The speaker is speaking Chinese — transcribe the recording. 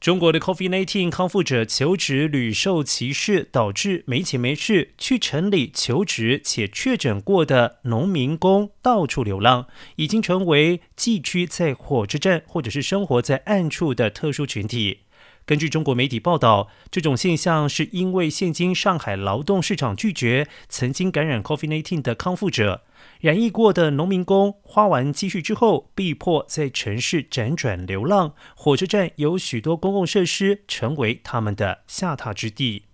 中国的 COVID-19 康复者求职屡受歧视，导致没钱没势去城里求职且确诊过的农民工到处流浪，已经成为寄居在火车站或者是生活在暗处的特殊群体。根据中国媒体报道，这种现象是因为现今上海劳动市场拒绝曾经感染 COVID-19 的康复者。染疫过的农民工花完积蓄之后，被迫在城市辗转流浪。火车站有许多公共设施，成为他们的下榻之地。